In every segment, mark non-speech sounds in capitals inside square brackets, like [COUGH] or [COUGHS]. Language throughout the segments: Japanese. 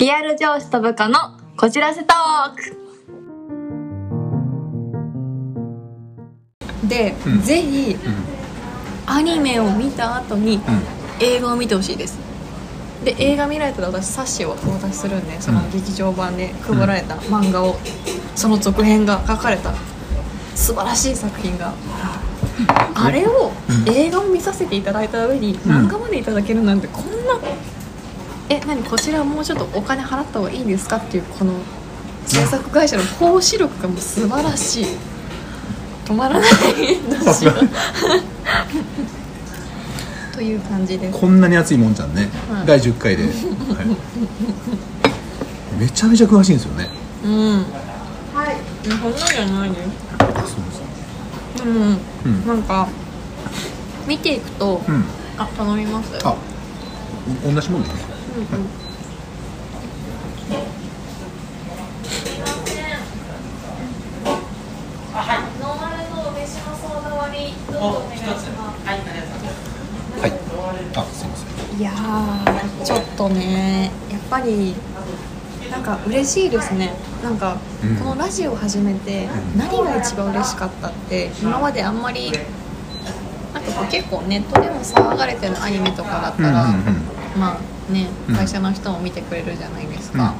リアル上司と部下のこじらせトーク。で、うん。ぜひうん。アニメを見た後にうん。映画を見てほしいです。で映画見られたら私冊子をお渡しするんでそのうん劇場版で配られた漫画をその続編が書かれた素晴らしい作品が。あれをうん。映画を見させていただいた上に漫画までいただけるなんてこんなえ何こちらもうちょっとお金払った方がいいですか？っていうこの制作会社の投資力がもう素晴らしい。止まらないどうしようという感じです。こんなに熱いもんじゃんね、はい。第10回で、はい。めちゃめちゃ詳しいんですよね。うん。はい。そんなんじゃないですあそうですでも、うん。なんか見ていくと、うん。あ頼みます。あお同じもんねうます。はい。あす。いません。いやーちょっとねやっぱりなんか嬉しいですね。なんか、うん。このラジオを始めて何が一番嬉しかったって今まであんまりなんかこう結構ネットでも騒がれてるアニメとかだったら、うんうんうん。まあねうん。会社の人も見てくれるじゃないですか、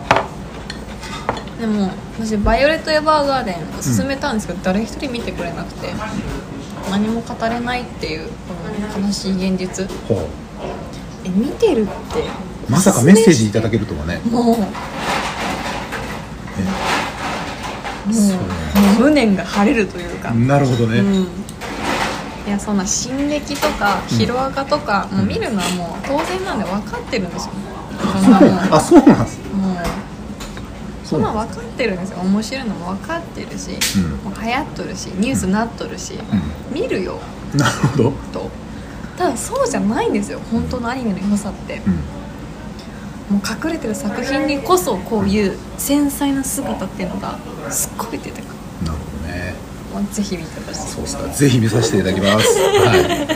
でも私「バイオレット・エヴァーガーデン」勧めたんですけど、誰一人見てくれなくて何も語れないっていうこの悲しい現実え見てるってまさかメッセージいただけるとはね。もう。もうそう。もう無念が晴れるというか、なるほどね、うんいやそんな進撃とかヒロアカとか、もう見るのはもう当然なんで分かってるんですよ。そんなもんあそうなんですもうそんな分かってるんですよ。面白いのも分かってるし、うん。もう流行っとるしニュースなっとるし、見るよ。なるほど、と。ただそうじゃないんですよ。本当のアニメの良さって。うん、もう隠れてる作品にこそこういう繊細な姿っていうのがすっごい出てくるどねもうぜひ見てほしい。そうですか。ぜひ見させていただきます、はい、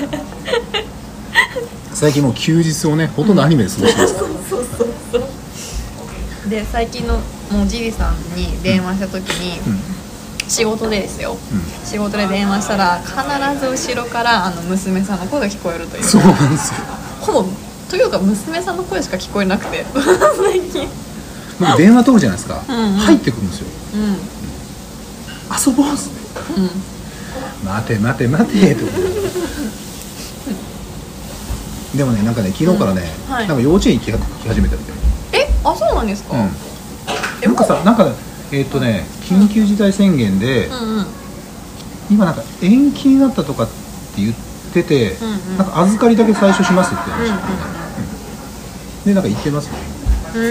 [LAUGHS] 最近もう休日をねほとんどアニメで過ごしてますから、そうそうそうで最近のもうジリさんに電話した時に、仕事でですよ、う仕事で電話したら必ず後ろからあの娘さんの声が聞こえるという。そうなんですよ。ほぼというか娘さんの声しか聞こえなくて。最近。僕電話取るじゃないですか、うんうん。入ってくるんですよ。うん。うん遊ぼうっすね待て待て待てとでもねなんかね昨日からね、うんはいなんか幼稚園行き始めたみたい。えあそうなんですか、うん。えなんかさなんかえーっとね緊急事態宣言で、うんうん。今なんか延期になったとかって言ってて、うんうんなんか預かりだけ最初しますって言ってうんうんました、でなんか行ってますね。うん。う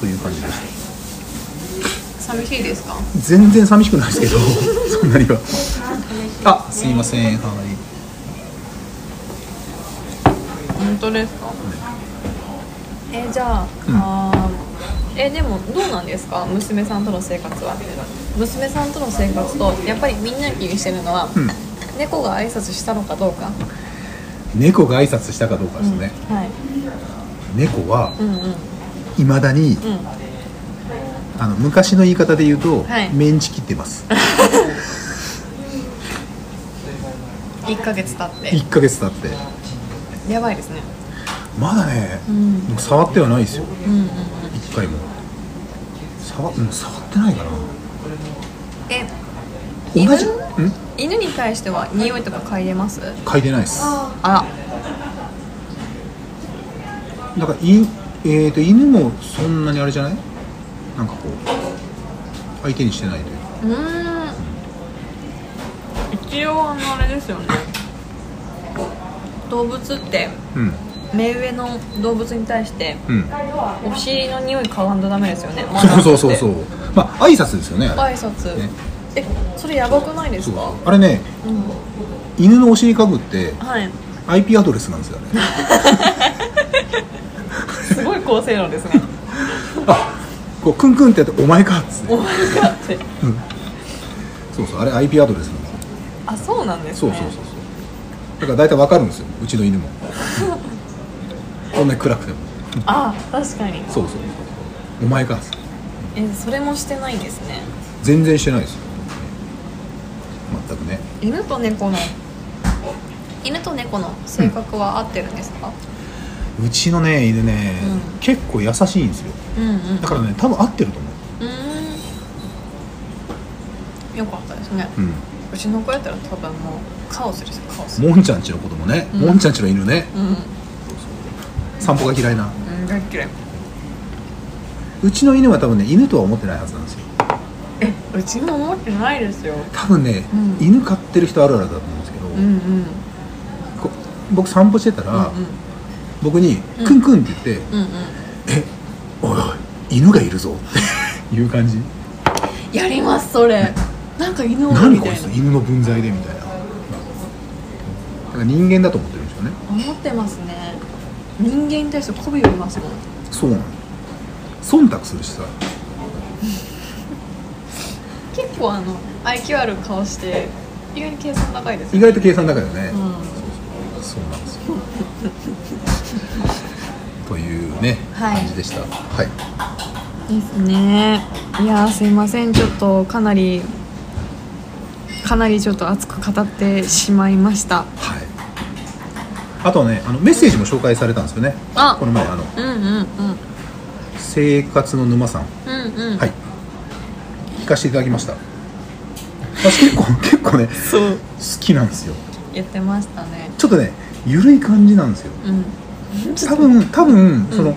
という感じでした寂しいですか？全然寂しくないですけど [LAUGHS] そんなには。[LAUGHS] あすいません。はい。本当ですか？えじゃあ,、うん。あーえでもどうなんですか？娘さんとの生活は。娘さんとの生活とやっぱりみんな気にしてるのは、うん。猫が挨拶したのかどうか。猫が挨拶したかどうかですね、うん。はい。猫はうんうん。いまだにうんあの昔の言い方で言うと、はい。メンチ切ってます。[LAUGHS] 1ヶ月経って。1ヶ月経って。やばいですね。まだね、うん。でも触ってはないですよ。うんうんうん。1回も。触,、うん、触ってないかな。え同じ？犬？に対しては匂いとか嗅いでます？嗅いでないです。あだからい、えー、と犬もそんなにあれじゃない？なんかこう相手にしてないというか。うーん。一応あのあれですよね。動物ってうん。目上の動物に対してうん。お尻の匂い嗅がんとダメですよね。[LAUGHS] そうそうそうそう。まあ挨拶ですよねあれ。挨拶、ね。えそれやばくないですそうか。あれねうん。犬のお尻かぶってはい。IP アドレスなんですよね。[LAUGHS] すごい高性能ですね。[LAUGHS] あこうクンクンってやって「お前か」っつって。お前かって。そうそうあれ IP アドレスなんですよあそうなんですね。そうそうそうそう。だから大体わかるんですようちの犬も。こんなに暗くても。あ確かに。そうそうお前かえそれもしてないんですね。全然してないですよ。全くね。犬と猫の犬と猫の性格は合ってるんですか、うちのね犬ね、うん。結構優しいんですよ。うん、うん。だからね多分合ってると思う。ーん。よかったですね。ううん。うちの子やったら多分もうカオスですよカオス。モンちゃんちの子供ね、うん。モンちゃんちの犬ね。うん。散歩が嫌いな。うん。大っ嫌いうちの犬は多分ね犬とは思ってないはずなんですよ。えうちも思ってないですよ。多分ね、うん。犬飼ってる人あるあるだと思うんですけど、うんうん。こ僕散歩してたら、うん僕にうん「クンクン」って言ってうんうん「えおいおい犬がいるぞ」っていう感じ？やりますそれ。なんか犬おる何こいつ犬の分際でみたいな。だから人間だと思ってるんですよね。思ってますね。人間に対して媚びを言いますもん。そうなの。忖度するしさ。結構あの IQ ある顔して意外に計算高いです意外と計算高いよね、うん。そうなんですよというね、はい。感じでした。はい。ですね。いやーすいません。ちょっとかなりかなりちょっと熱く語ってしまいました。はい。あとはねあのメッセージも紹介されたんですよね。あこの前あのうんうんうん。生活の沼さん。うんうん。はい。聞かせていただきました。私結構 [LAUGHS] 結構ねそう。好きなんですよ。言ってましたね。ちょっとねゆるい感じなんですよ。うん多分多分その、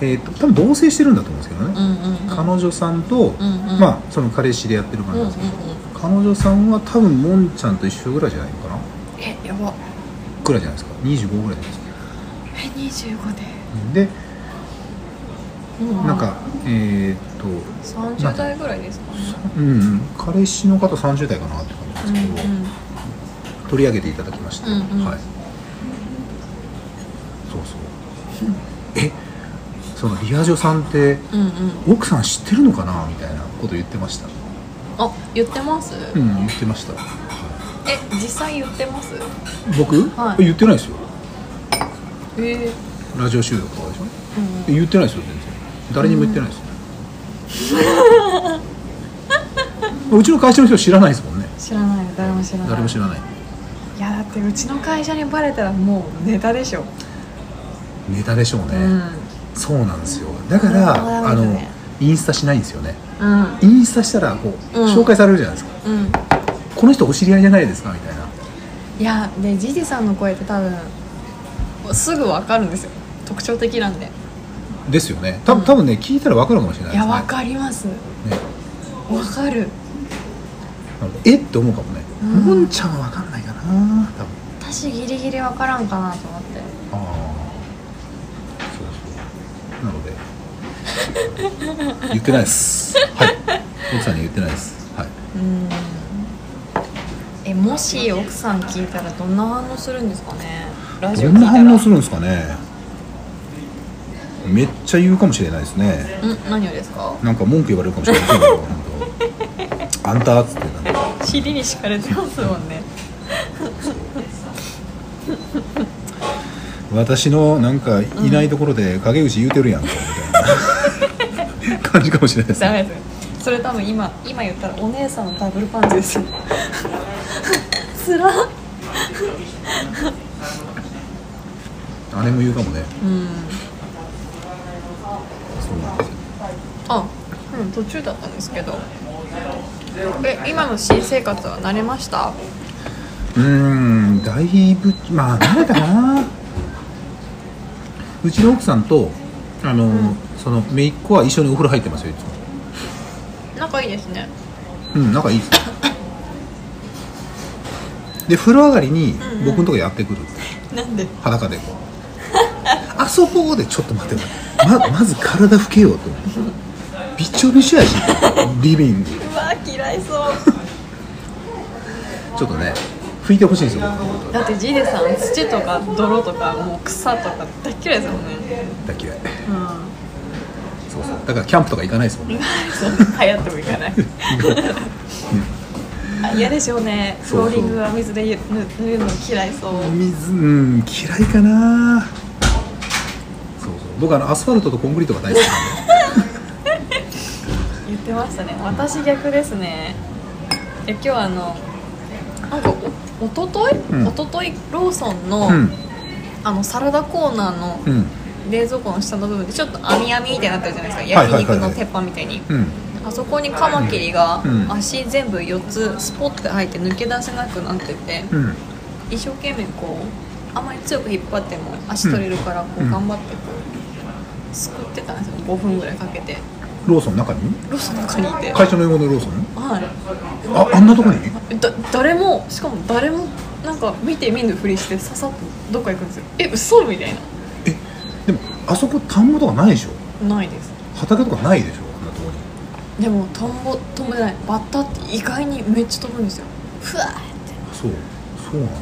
えっ、と多分同棲してるんだと思うんですけどね、うんうんうん。彼女さんと、うんうん。まあその彼氏でやってる感うんうんじなんですけど、うん彼女さんは多分もんちゃんと一緒ぐらいじゃないのかな？えやば。ぐらいじゃないですか？25ぐらいじゃないですか？え25で。でうん。なんかえっ、と30代ぐらいですかね。うんうん。彼氏の方30代かなって感じですけど、うんうん。取り上げていただきまして、うんうん。はいそうそう。えそのリア女さんってうんうん。奥さん知ってるのかなみたいなこと言ってました。あ言ってます？うん言ってました。え実際言ってます？僕、はい。言ってないですよ。えー。ラジオ収録とかでしょ？うんえ言ってないですよ全然。誰にも言ってないです。よ、うちの会社の人知らないですもんね。知らない。誰も知らない。誰も知らない。いやだってうちの会社にバレたらもうネタでしょ、ネタでしょうね、うん。そうなんですよ。だからあのインスタしないんですよね。うん。インスタしたらこう、うん。紹介されるじゃないですか。うん。この人お知り合いじゃないですかみたいな。いやでジジさんの声って多分すぐ分かるんですよ。特徴的なんで。ですよね。多分,、うん。多分ね聞いたら分かるかもしれないですね。いや分かります。ね。分かる。えって思うかもね。うん。もんちゃんは分かんないかな多分。私ギリギリ分からんかなと思って。ああそうそうなので言ってないです。はい。奥さんに言ってないです。はい。うん。えもし奥さん聞いたらどんな反応するんですかね？ラジオどんな反応するんですかね？めっちゃ言うかもしれないですね。ん何をですか？なんか文句言われるかもしれないあんたっつってなんか。尻に敷かれてますもんね。私のなんかいないところで陰口言うてるやんかみたいな感じかもしれないですね。ダメです。それ多分今今言ったらお姉さんのダブルパンチですよ。つらっ。姉も言うかもね。うん。そうなんですよ。あうん途中だったんですけど。え今の新生活は慣れました？うーんだいぶまあ慣れたかな。うちの奥さんとあの、その姪っ子は一緒にお風呂入ってますよいつも。仲いいですね。うん仲いいです。よで風呂上がりにうんうん。僕のとこやってくる、なんで？裸で。こ [LAUGHS] うあそこでちょっと待ってままず体拭けようと。思ってびっちょびちょやしリビングうわ嫌いそう。[LAUGHS] ちょっとね拭いてほしいんですよ。だってジデさん土とか泥とかもう草とか大っ嫌いですもんね。大嫌い。うん。そうそう。だからキャンプとか行かないですもんね。そう流行ってもいかない。[LAUGHS] あ嫌でしょうね。フそうそう。ローリングは水でぬ塗るの嫌いそう。水うん嫌いかな。僕あのアスファルトとコンクリートが大好きなんで。[LAUGHS] 言ってましたね。私逆ですね。え今日あのなんかおおととい、うん。おとといローソンの、うん。あのサラダコーナーのうん。冷蔵庫の下の部分でちょっと網網みたいになってるじゃないですか。焼肉の鉄板みたいに、うん。あそこにカマキリがうん。足全部4つスポッて入って抜け出せなくなってて、うん。一生懸命こうあんまり強く引っ張っても足取れるからこううん頑張ってこうすくってたんですよ。5分ぐらいかけてローソンの中に？ローソンの中にいて。会社の横のローソン？はい。ああんなとこに？だ誰もしかも誰もなんか見て見ぬふりしてささっとどっか行くんですよ。え嘘？みたいえでもあそこ田んぼとかないでしょ？なないです。畑とかないでしょ？あんなとこに。でもトンボ飛べない。バッタって意外にめっちゃ飛ぶんですよ。ふわーって。そうそうなんだ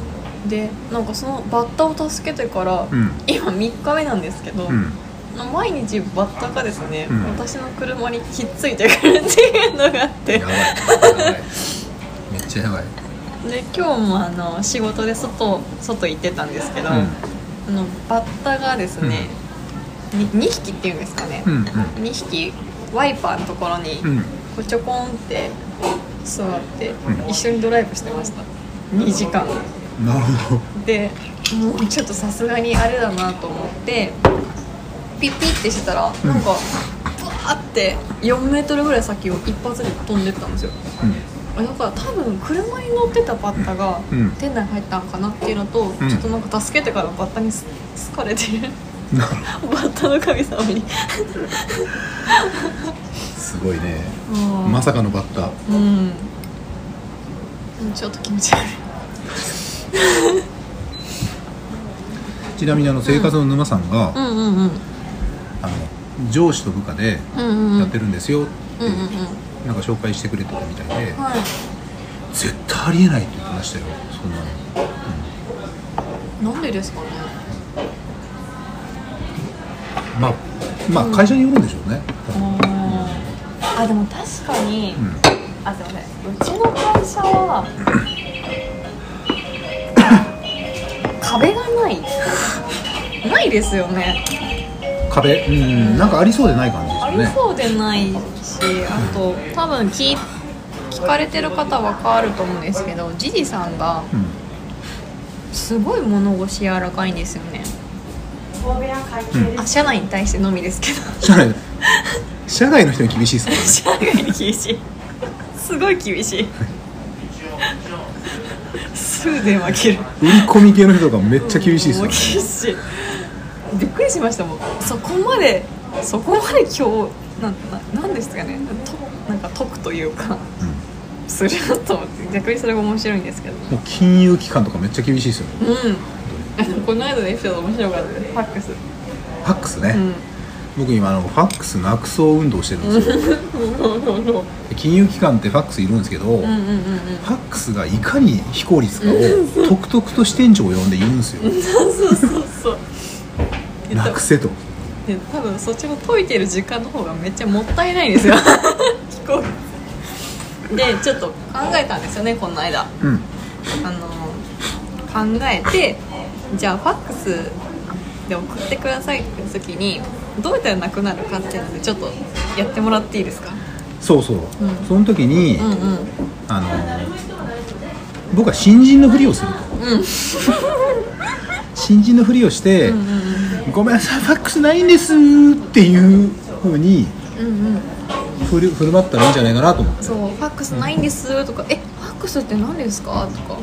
でなんかそのバッタを助けてから、うん。今3日目なんですけど、うん毎日バッタがですね、うん。私の車にひっついてくるっていうのがあって。めっちゃやばい。で今日もあの仕事で外外行ってたんですけど、うん。あのバッタがですね、に 2, 匹っていうんですかね、うんうん。2匹ワイパーのところにうん。こうちょこんって座って、うん。一緒にドライブしてました。2時間。なるほど。でもうちょっとさすがにあれだなと思ってピッピッてしてたら、うん。なんかブワーって4メートルぐらい先を一発で飛んでったんですよ。だから多分車に乗ってたバッタがうん。店内に入ったんかなっていうのと、ん。ちょっとなんか助けてからバッタにす好かれてる。バッタの神様に。すごいね。うん。まさかのバッタ。うん。ちょっと気持ち悪い。ちなみにあの生活の沼さんが、うんうんうんあの上司と部下でうんうんうん。やってるんですよって、うんうんうん。なんか紹介してくれてたみたいで、はい。絶対ありえないって言ってましたよそんなの。なんでですかね。まあまあ会社によるんでしょうね、あーあでも確かに、うん。あすいません。うちの会社は [COUGHS] [COUGHS] 壁がない。ないですよね壁。うん。なんかありそうでない感じですね。りそうでないしあと多分聞聞かれてる方は変わると思うんですけどジジさんがうんすごい物腰柔らかいんですよね。うん。あ社内に対してのみですけど。社内。[LAUGHS] 社外の人に厳しいですか？社外に厳しい。すごい厳しい。[LAUGHS] すぐ電話切る。売り込み系の人とかめっちゃ厳しいですよね。厳しいりしましたもん。そこまでそこまで今日なんななんですかね。となんか解くというかうんするなと思って。逆にそれが面白いんですけど。もう金融機関とかめっちゃ厳しいですよね。うん。この間のエピソード面白かったです。ファックス。ファックスね、うん。僕今あのファックスなくそう運動してるんですよ。で金融機関ってファックスいるんですけど、うんうんうんうん。ファックスがいかに非効率かをとくとくと支店長を呼んで言うんですよ。[LAUGHS] そうそうそうそう。でなくせと。で多分そっちの解いてる時間の方がめっちゃもったいないんですよ。[LAUGHS] 聞こえでちょっと考えたんですよねこの間。うん。あの考えてじゃあファックスで送ってくださいって時にどうやったらなくなるかっていうのでちょっとやってもらっていいですか？そうそう、ん。その時に、うんうん。あの僕は新人のふりをすると。うん。新人のふりをして、うんうんごめんなさいファックスないんですっていうふうにうんうん振る振る舞ったらいいんじゃないかなと思って。そうファックスないんですとかえファックスって何ですか？とか。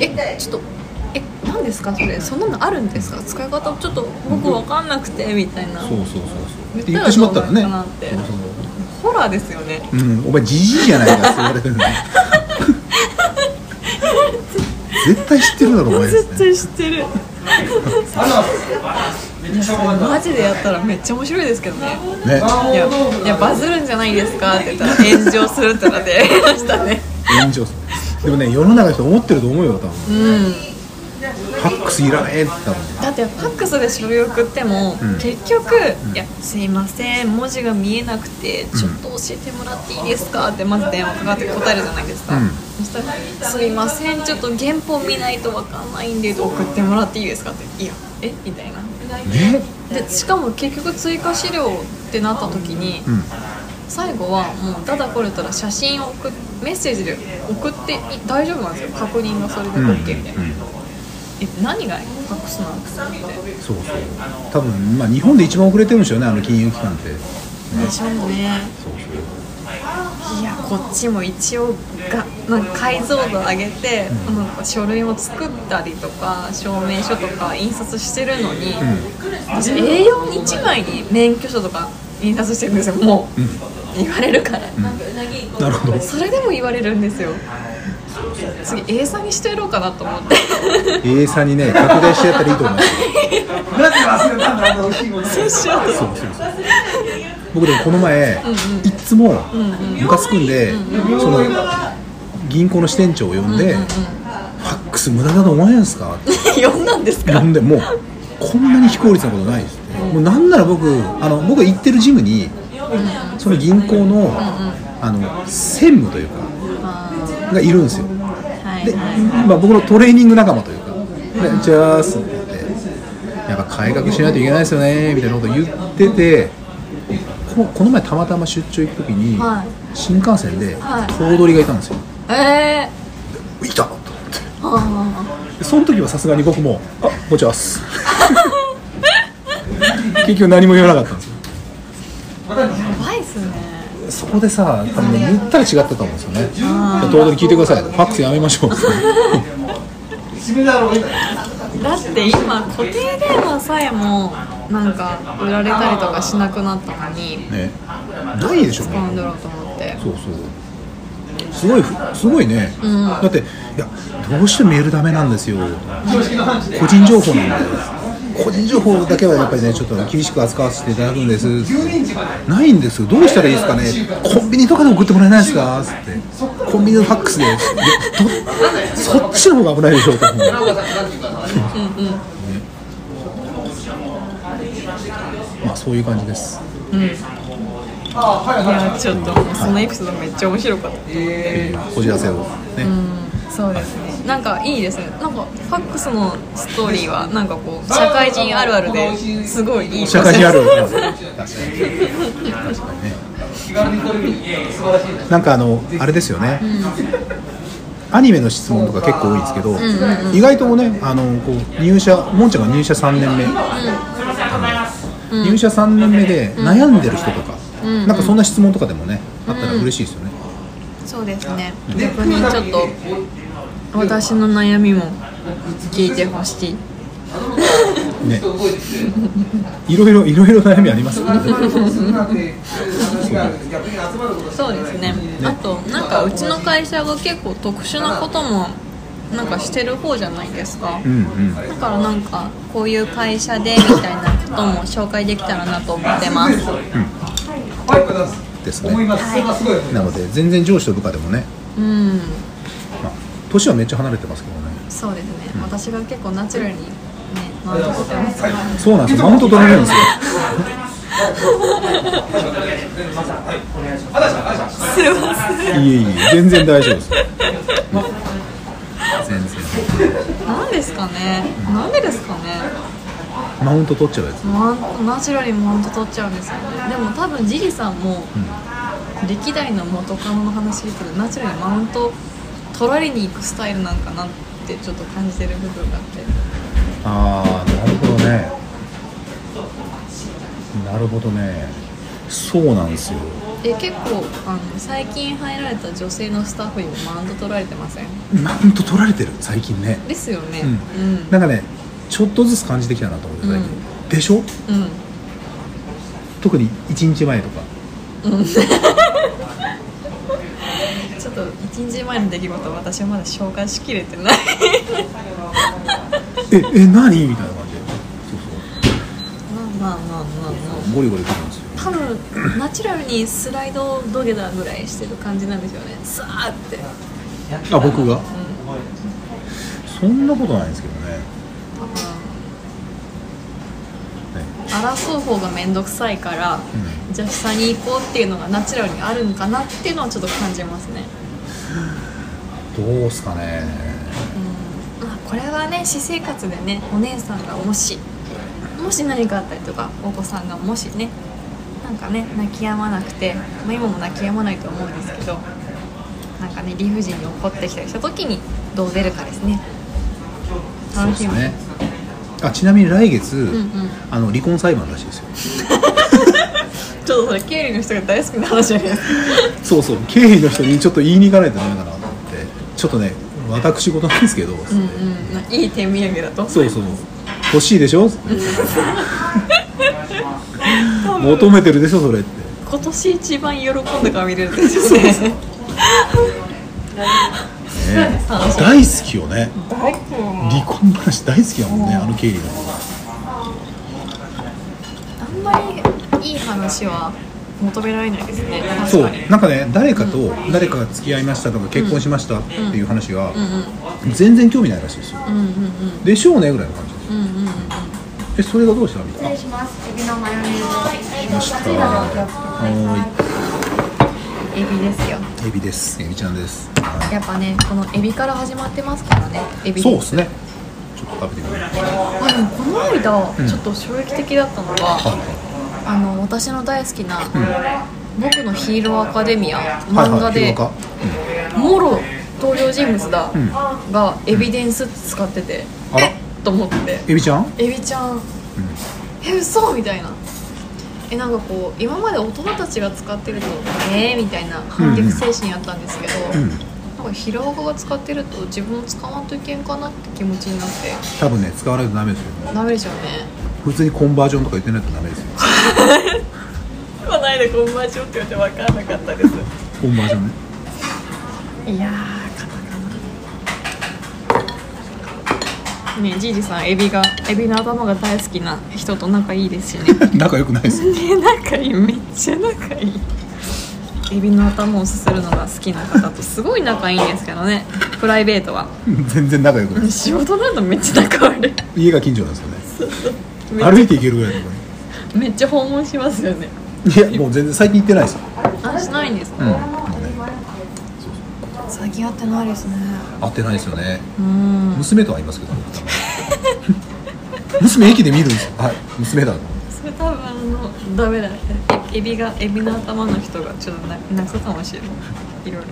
えちょっとえ何ですか？それ。そんなのあるんですか？使い方。ちょっと僕分かんなくてみたいな。そうそうそうそう。言って。言ってしまったらね。どうそうホラーですよね。そううんお前じじいじゃないかって言われてるのに絶対知ってるだろお前。ね絶対知ってる。マジでやったらめっちゃ面白いですけどね。ね。いやいやバズるんじゃないですかって言ったら炎上するってなってやりましたね。炎上する。でもね世の中の人思ってると思うよ多分。うんファックスいらねえって多分だってファックスで書類送っても、うん。結局、いや「すいません文字が見えなくてちょっと教えてもらっていいですか?」ってまず電話かかって答えるじゃないですか、うん。そしたら「すいませんちょっと原本見ないと分かんないんで送ってもらっていいですか?」って「いやえ？みたいな。ねでしかも結局追加資料ってなった時に、うん。最後はもうただこれたら写真を送っメッセージで送ってい大丈夫なんですよ。確認がそれでうん OK みたいな、うんえ何がファックスなんですかってそうそう。多分まあ日本で一番遅れてるんですよねあの金融機関って。ねでしょうね。そうそう。いやこっちも一応がなんか解像度上げて、なん。か書類を作ったりとか証明書とか印刷してるのに、私 A41 枚に免許証とか印刷してるんですよ。もう、言われるから、なるほど。それでも言われるんですよ次 A さんにしてやろうかなと思って。A さんにね拡大してやったらいいと思いますよ。なんで忘れたんだあの美味しいものそうしようそうそうそう僕でもこの前、いっつもムカつくんで、その銀行の支店長を呼んで、ファックス無駄だと思わないですか？って呼んだんですか？呼んでもうこんなに非効率なことないですって、もうなんなら僕あの僕が行ってるジムに、その銀行の,、あの専務というかあがいるんですよで、はいまあ、僕のトレーニング仲間というか「でじゃあす」って言って「やっぱ改革しないといけないですよね」みたいなこと言っててここの前たまたま出張行く時に、はい。新幹線ではい。頭取がいたんですよ。え「いた!」と思って。その時はさすがに僕も「あこんにちはっす」[LAUGHS] 結局何も言わなかったんですよそこでさ多分言ったら違ったと思うんですよね。頭取聞いてください。ファックスやめましょう。だろうだって今固定電話さえもなんか売られたりとかしなくなったのにね。ないでしょ使うんだろうと思って。そうそう。すごいふすごいね、だっていやどうしてメールダメなんですよ。個人情報なんだよ個人情報だけはやっぱりねちょっと厳しく扱わせていただくんです。ないんです。よどうしたらいいですかね。コンビニとかで送ってもらえないですか。つってコンビニのファックスで。そっちの方が危ないでしょうと思うまあそういう感じです。いやちょっとそのエピソードめっちゃ面白かった。えーこじらせを。ね、そうですねなんかいいですね。なんかファックスのストーリーはなんかこう社会人あるあるですごいいい。社会人ある確かに。ねなんかあのあれですよね、アニメの質問とか結構多いんですけど、意外とねあのこう入社もんちゃんが入社3年目、あの入社3年目で悩んでる人とか、なんかそんな質問とかでもねあったら嬉しいですよね、そうですね。逆にちょっと私の悩みも聞いてほしい。ね。いろいろいろいろ悩みありますそうですね。あとなんかうちの会社が結構特殊なこともなんかしてる方じゃないですか。うんうん。だからなんかこういう会社でみたいなことも紹介できたらなと思ってます。ですね。なので全然上司と部下でもね、うん。まあ、年はめっちゃ離れてますけどね。そうですね、私が結構ナチュラルにねマウント取ってますからそうなんですよ。マウント取られるんですよ。すい。ませんいえいえ全然大丈夫です。全然なんですかね。なん。でですかね。マウント取っちゃうやつ。ナチュラルにマウント取っちゃうんですよね。でも多分ジリさんも、歴代の元カノの話聞いてるナチュラルにマウント取られに行くスタイルなんかなってちょっと感じてる部分があって。ああなるほどね。なるほどね。そうなんですよ。え結構あの最近入られた女性のスタッフにもマウント取られてません？マウント取られてる？最近ね。ですよね。ううん。んなんかねちょっとずつ感じてきたなと思って最近、でしょ？うん。特に1日前とか。ちょっと一日前の出来事私はまだ消化しきれてない。ええ何？みたいな感じで。そうまあまあまあまあまあ。そうゴリゴリ来るんですよ。多分ナチュラルにスライド土下座ぐらいしてる感じなんですよね。さーって。あ僕が、そんなことないんですけどね。ね争う方が面倒くさいから、じゃあ下に行こうっていうのがナチュラルにあるんかなっていうのはちょっと感じますねどうすかね。あこれはね私生活でねお姉さんがもしもし何かあったりとかお子さんがもしねなんかね泣き止まなくて、まあ、今も泣き止まないと思うんですけどなんかね理不尽に怒ってきたりした時にどう出るかですね。楽しみ。ですね。あちなみに来月、うんうん。あの離婚裁判らしいですよちょっとそれ経理の人が大好きな話じゃないですか。そうそう。経理の人にちょっと言いに行かないとダメかなと思って。ちょっとね私事なんですけど、うんうんいい手土産だとそうそう欲しいでしょ？求めてるでしょ [LAUGHS] それって今年一番喜んだ顔見れるん [LAUGHS] です。よねね大好きよね。離婚話大好きやもんねあの経理があんまりいい話は求められないですね。確そうなんかね誰かと誰かが付き合いましたとか結婚しましたっていう話が全然興味ないらしいですよ。うんうんでしょうねぐらいの感じですうえそれがどうしたみたいな失礼します。エビのマヨネーズ。来ました。はエビですよ。エビです。エビちゃんです。はやっぱねこのエビから始まってますからね。エビいそうですね。ちょっと食べてみよう。あでもこの間、ん。ちょっと衝撃的だったのが、はあの私の大好きな「僕のヒーローアカデミア」漫画で、もろ登場人物だ、ん。がエビデンス使ってて、えっと思って。エビちゃん？エビちゃん、え嘘？みたいな。えなんかこう今まで大人たちが使ってるとえーみたいな反逆精神やったんですけど、うん。なんか平岡が使ってると自分も使わんといけんかなって気持ちになって。多分ね使わないとダメですよ。ダメでしょうね。普通にコンバージョンとか言ってないとダメですよ [LAUGHS] こないだコンバージョンって言って分からなかったです。コンバージョンね。いやーカタカナねえじいじさんエビがエビの頭が大好きな人と仲いいですしね。[LAUGHS] 仲良くないです。よ [LAUGHS] ね仲いい。めっちゃ仲いい。エビの頭をすするのが好きな方とすごい仲いいんですけどね。プライベートは。全然仲良くない。仕事だとめっちゃ仲悪い。家が近所なんですよね。歩いて行けるぐらいのとこめっちゃ訪問しますよね。いやもう全然最近行ってないですよ。あしないんですか、うん。最近会ってないですね。会ってないですよね。うん。娘とは会いますけど。[LAUGHS] 娘駅で見るんですよ。はい。娘だ。それ多分あのダメだね。エビがエビの頭の人がちょっとな泣くかもしれない。いろいろと。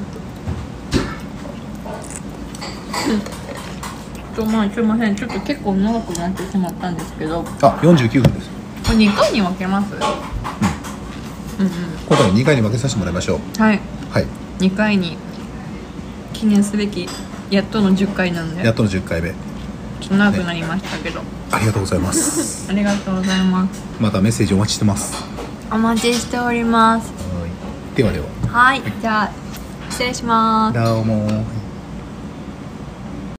うん。とまあすいません。ちょっと結構長くなってしまったんですけど。こあ49分ですれ2回に分けます？うんうん。今回2回に分けさせてもらいましょう。はい。はい。2回に記念すべきやっとの10回なんで。やっとの10回目。ちょっと長くなりましたけど、ありがとうございます。ありがとうございます。またメッセージお待ちしてます。お待ちしております。はい。ではでは。はい。じゃあ失礼します。どうも